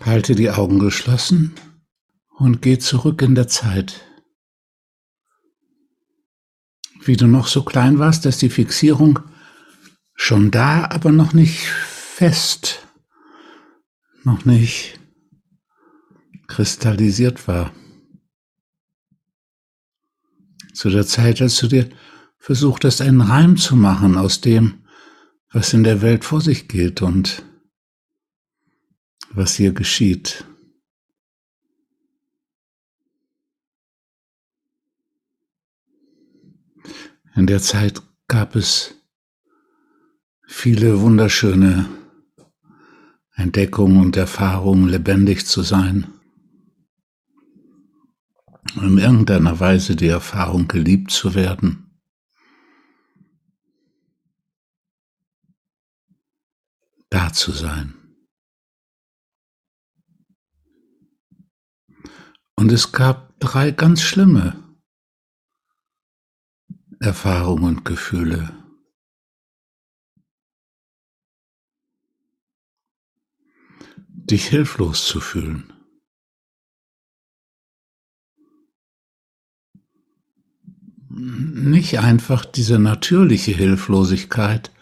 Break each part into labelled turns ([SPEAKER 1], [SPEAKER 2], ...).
[SPEAKER 1] Halte die Augen geschlossen und geh zurück in der Zeit. Wie du noch so klein warst, dass die Fixierung schon da, aber noch nicht fest, noch nicht kristallisiert war. Zu der Zeit, als du dir versucht hast, einen Reim zu machen aus dem, was in der Welt vor sich geht und was hier geschieht. In der Zeit gab es viele wunderschöne Entdeckungen und Erfahrungen, lebendig zu sein. In irgendeiner Weise die Erfahrung, geliebt zu werden. Da zu sein. Und es gab drei ganz schlimme Erfahrungen und Gefühle. Dich hilflos zu fühlen. Nicht einfach diese natürliche Hilflosigkeit,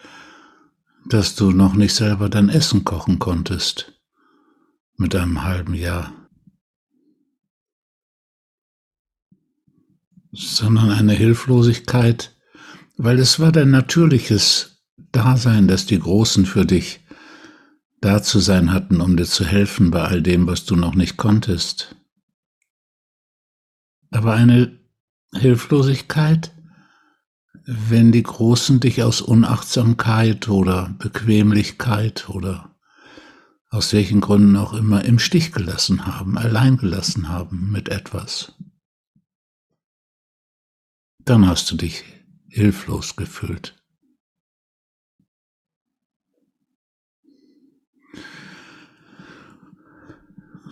[SPEAKER 1] dass du noch nicht selber dein Essen kochen konntest mit einem halben Jahr. Sondern eine Hilflosigkeit, weil es war dein natürliches Dasein, dass die Großen für dich da zu sein hatten, um dir zu helfen bei all dem, was du noch nicht konntest. Aber eine Hilflosigkeit, wenn die Großen dich aus Unachtsamkeit oder Bequemlichkeit oder aus welchen Gründen auch immer im Stich gelassen haben, allein gelassen haben mit etwas dann hast du dich hilflos gefühlt.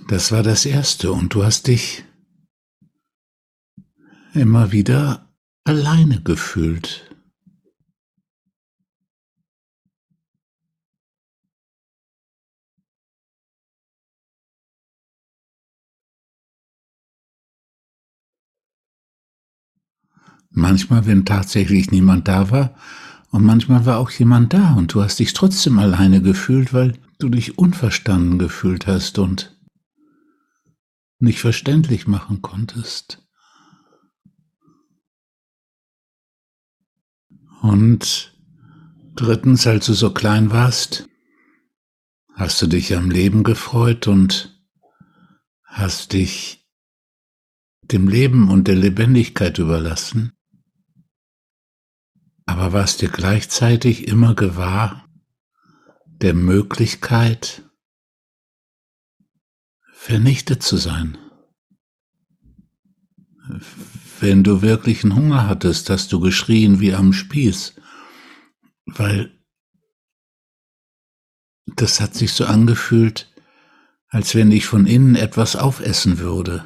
[SPEAKER 1] Das war das Erste und du hast dich immer wieder alleine gefühlt. Manchmal, wenn tatsächlich niemand da war, und manchmal war auch jemand da und du hast dich trotzdem alleine gefühlt, weil du dich unverstanden gefühlt hast und nicht verständlich machen konntest. Und drittens, als du so klein warst, hast du dich am Leben gefreut und hast dich dem Leben und der Lebendigkeit überlassen aber warst dir gleichzeitig immer gewahr der Möglichkeit, vernichtet zu sein. Wenn du wirklichen Hunger hattest, hast du geschrien wie am Spieß, weil das hat sich so angefühlt, als wenn ich von innen etwas aufessen würde,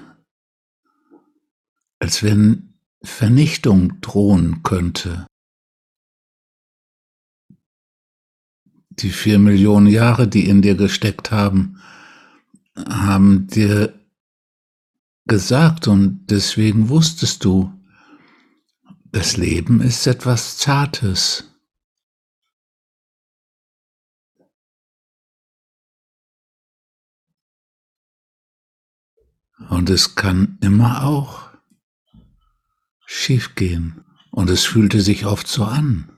[SPEAKER 1] als wenn Vernichtung drohen könnte. Die vier Millionen Jahre, die in dir gesteckt haben, haben dir gesagt und deswegen wusstest du, das Leben ist etwas Zartes. Und es kann immer auch schiefgehen. Und es fühlte sich oft so an.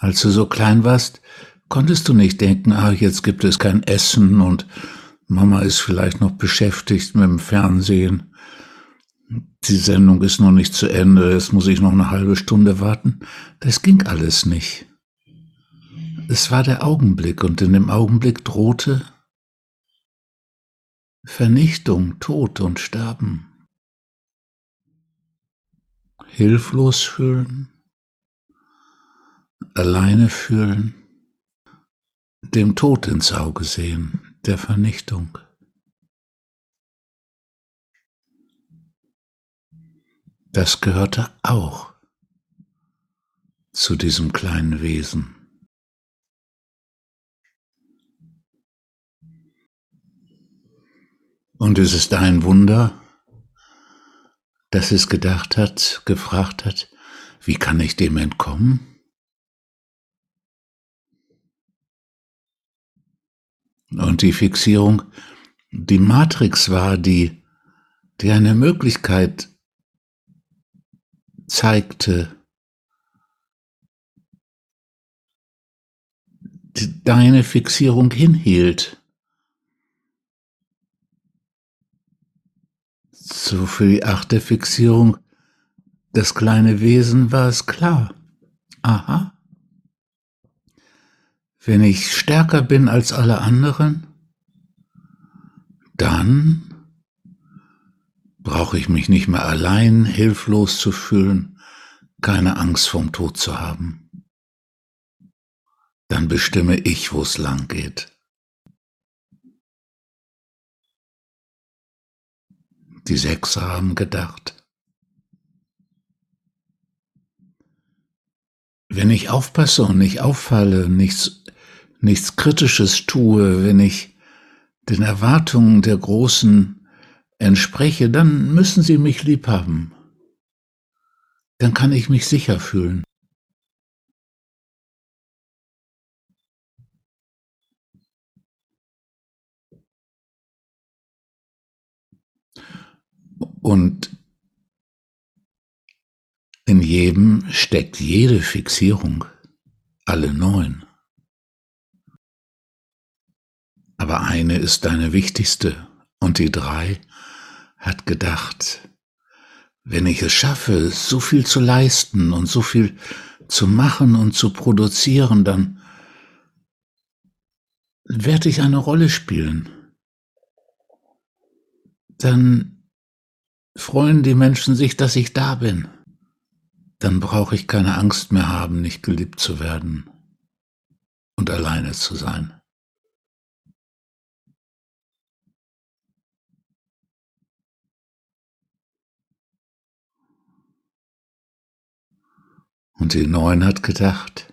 [SPEAKER 1] Als du so klein warst, konntest du nicht denken, ah, jetzt gibt es kein Essen und Mama ist vielleicht noch beschäftigt mit dem Fernsehen. Die Sendung ist noch nicht zu Ende, jetzt muss ich noch eine halbe Stunde warten. Das ging alles nicht. Es war der Augenblick und in dem Augenblick drohte Vernichtung, Tod und Sterben. Hilflos fühlen, alleine fühlen, dem Tod ins Auge sehen, der Vernichtung. Das gehörte auch zu diesem kleinen Wesen. Und es ist ein Wunder, dass es gedacht hat, gefragt hat, wie kann ich dem entkommen? Und die Fixierung, die Matrix war, die, die eine Möglichkeit zeigte, die deine Fixierung hinhielt. So für die achte Fixierung, das kleine Wesen war es klar. Aha. Wenn ich stärker bin als alle anderen, dann brauche ich mich nicht mehr allein hilflos zu fühlen, keine Angst vom Tod zu haben. Dann bestimme ich, wo es lang geht. Die Sechser haben gedacht. Wenn ich aufpasse und nicht auffalle, nichts, nichts Kritisches tue, wenn ich den Erwartungen der Großen entspreche, dann müssen sie mich lieb haben. Dann kann ich mich sicher fühlen. Und in jedem steckt jede Fixierung, alle neun. Aber eine ist deine wichtigste und die drei hat gedacht, wenn ich es schaffe, so viel zu leisten und so viel zu machen und zu produzieren, dann werde ich eine Rolle spielen. Dann freuen die Menschen sich, dass ich da bin. Dann brauche ich keine Angst mehr haben, nicht geliebt zu werden und alleine zu sein. Und die Neun hat gedacht,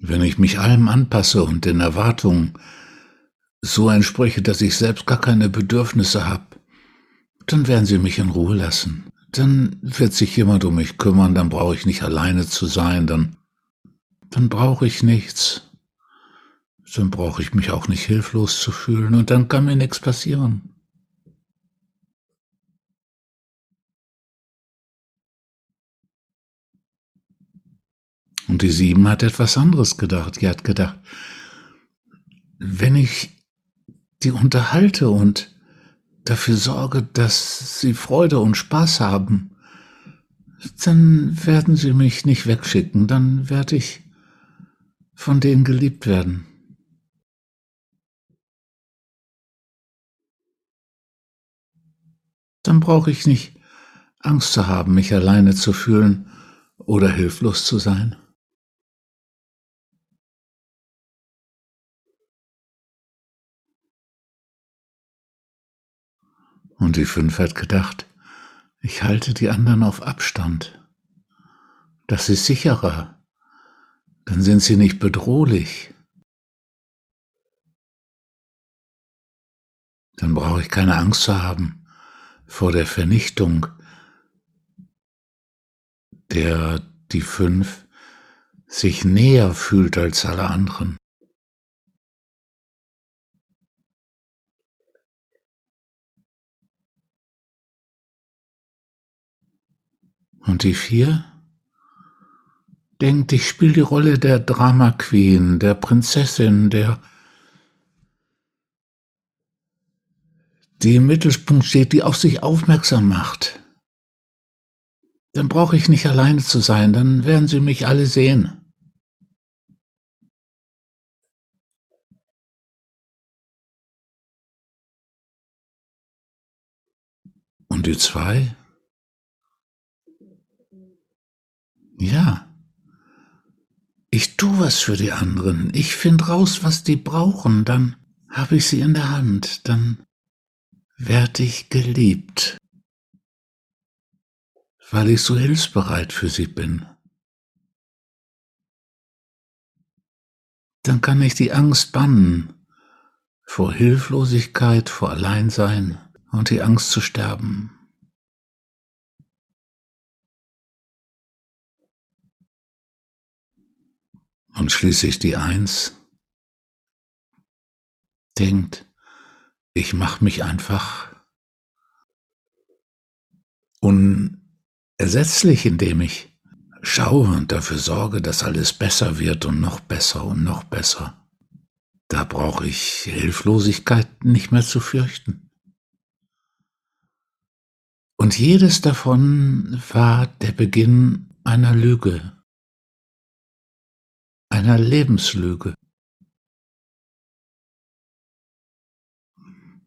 [SPEAKER 1] wenn ich mich allem anpasse und den Erwartungen so entspreche, dass ich selbst gar keine Bedürfnisse habe, dann werden sie mich in Ruhe lassen. Dann wird sich jemand um mich kümmern, dann brauche ich nicht alleine zu sein, dann, dann brauche ich nichts. Dann brauche ich mich auch nicht hilflos zu fühlen und dann kann mir nichts passieren. Und die sieben hat etwas anderes gedacht. Die hat gedacht, wenn ich die unterhalte und dafür sorge, dass sie Freude und Spaß haben, dann werden sie mich nicht wegschicken, dann werde ich von denen geliebt werden. Dann brauche ich nicht Angst zu haben, mich alleine zu fühlen oder hilflos zu sein. Und die fünf hat gedacht, ich halte die anderen auf Abstand. Das ist sicherer. Dann sind sie nicht bedrohlich. Dann brauche ich keine Angst zu haben vor der Vernichtung, der die fünf sich näher fühlt als alle anderen. Und die vier denkt, ich spiele die Rolle der Drama Queen, der Prinzessin, der die im Mittelpunkt steht, die auf sich aufmerksam macht. Dann brauche ich nicht alleine zu sein, dann werden sie mich alle sehen. Und die zwei? Ja. Ich tu was für die anderen. Ich find raus, was die brauchen, dann habe ich sie in der Hand, dann werd ich geliebt, weil ich so hilfsbereit für sie bin. Dann kann ich die Angst bannen, vor Hilflosigkeit, vor Alleinsein und die Angst zu sterben. Und schließlich die Eins denkt, ich mache mich einfach unersetzlich, indem ich schaue und dafür sorge, dass alles besser wird und noch besser und noch besser. Da brauche ich Hilflosigkeit nicht mehr zu fürchten. Und jedes davon war der Beginn einer Lüge, einer Lebenslüge.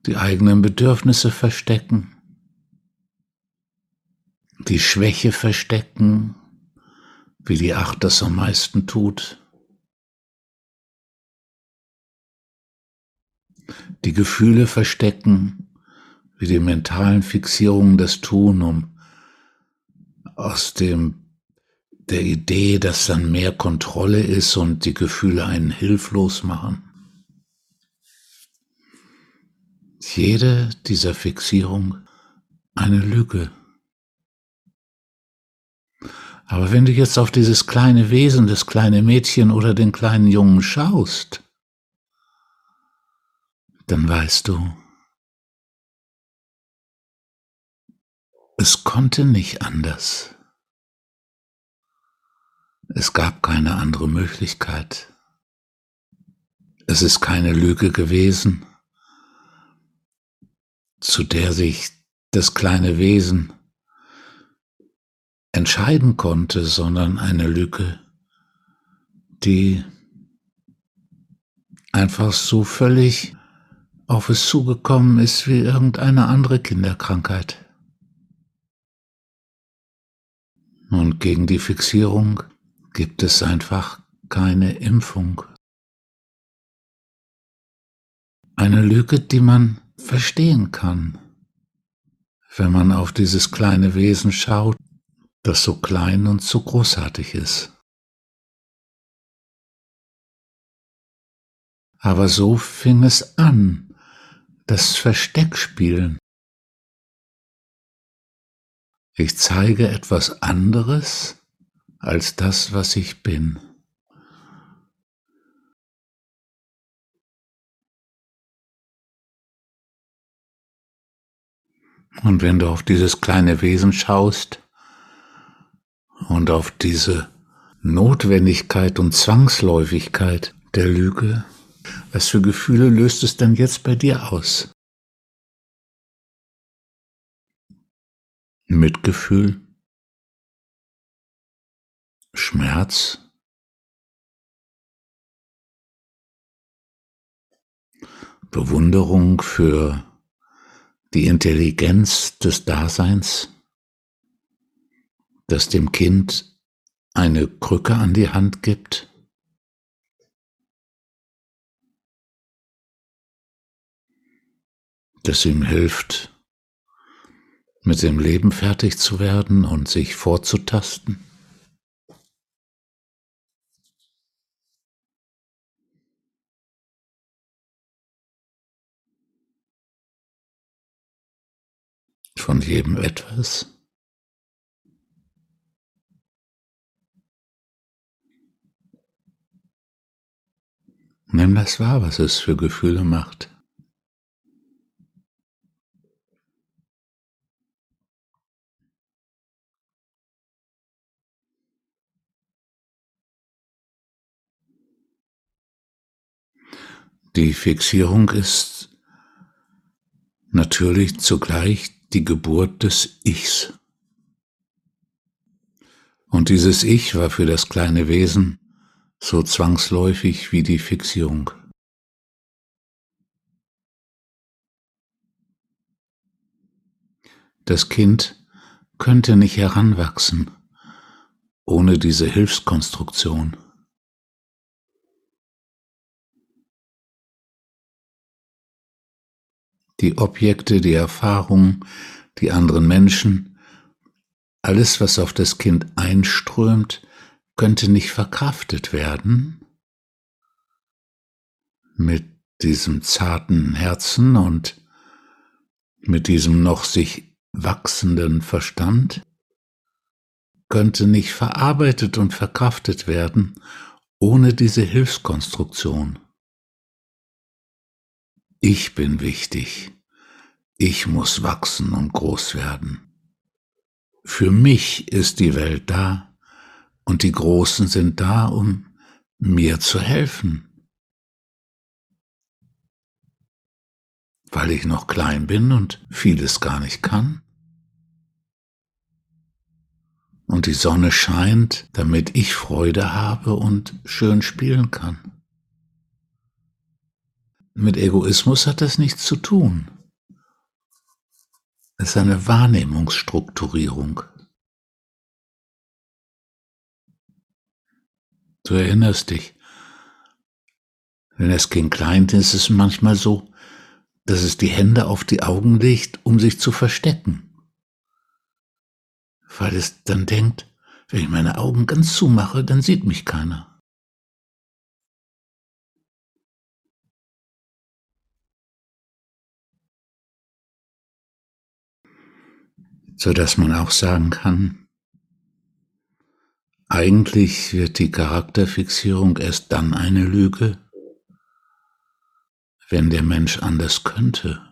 [SPEAKER 1] Die eigenen Bedürfnisse verstecken, die Schwäche verstecken, wie die Acht das am meisten tut. Die Gefühle verstecken, wie die mentalen Fixierungen das tun, um aus dem der Idee, dass dann mehr Kontrolle ist und die Gefühle einen hilflos machen. Jede dieser Fixierung eine Lüge. Aber wenn du jetzt auf dieses kleine Wesen, das kleine Mädchen oder den kleinen Jungen schaust, dann weißt du, es konnte nicht anders. Es gab keine andere Möglichkeit. Es ist keine Lüge gewesen, zu der sich das kleine Wesen entscheiden konnte, sondern eine Lücke, die einfach so völlig auf es zugekommen ist wie irgendeine andere Kinderkrankheit. Und gegen die Fixierung gibt es einfach keine Impfung. Eine Lüge, die man verstehen kann, wenn man auf dieses kleine Wesen schaut, das so klein und so großartig ist. Aber so fing es an, das Versteckspielen. Ich zeige etwas anderes als das, was ich bin. Und wenn du auf dieses kleine Wesen schaust und auf diese Notwendigkeit und Zwangsläufigkeit der Lüge, was für Gefühle löst es denn jetzt bei dir aus? Mitgefühl? Schmerz, Bewunderung für die Intelligenz des Daseins, das dem Kind eine Krücke an die Hand gibt, das ihm hilft, mit dem Leben fertig zu werden und sich vorzutasten. Von jedem etwas? Nimm das wahr, was es für Gefühle macht. Die Fixierung ist natürlich zugleich die Geburt des Ichs. Und dieses Ich war für das kleine Wesen so zwangsläufig wie die Fixierung. Das Kind könnte nicht heranwachsen ohne diese Hilfskonstruktion. Die Objekte, die Erfahrungen, die anderen Menschen, alles, was auf das Kind einströmt, könnte nicht verkraftet werden mit diesem zarten Herzen und mit diesem noch sich wachsenden Verstand könnte nicht verarbeitet und verkraftet werden ohne diese Hilfskonstruktion. Ich bin wichtig. Ich muss wachsen und groß werden. Für mich ist die Welt da und die Großen sind da, um mir zu helfen. Weil ich noch klein bin und vieles gar nicht kann. Und die Sonne scheint, damit ich Freude habe und schön spielen kann. Mit Egoismus hat das nichts zu tun. Es ist eine Wahrnehmungsstrukturierung. Du erinnerst dich, wenn das Kind klein ist, ist es manchmal so, dass es die Hände auf die Augen legt, um sich zu verstecken. Weil es dann denkt, wenn ich meine Augen ganz zumache, dann sieht mich keiner. So dass man auch sagen kann, eigentlich wird die Charakterfixierung erst dann eine Lüge, wenn der Mensch anders könnte.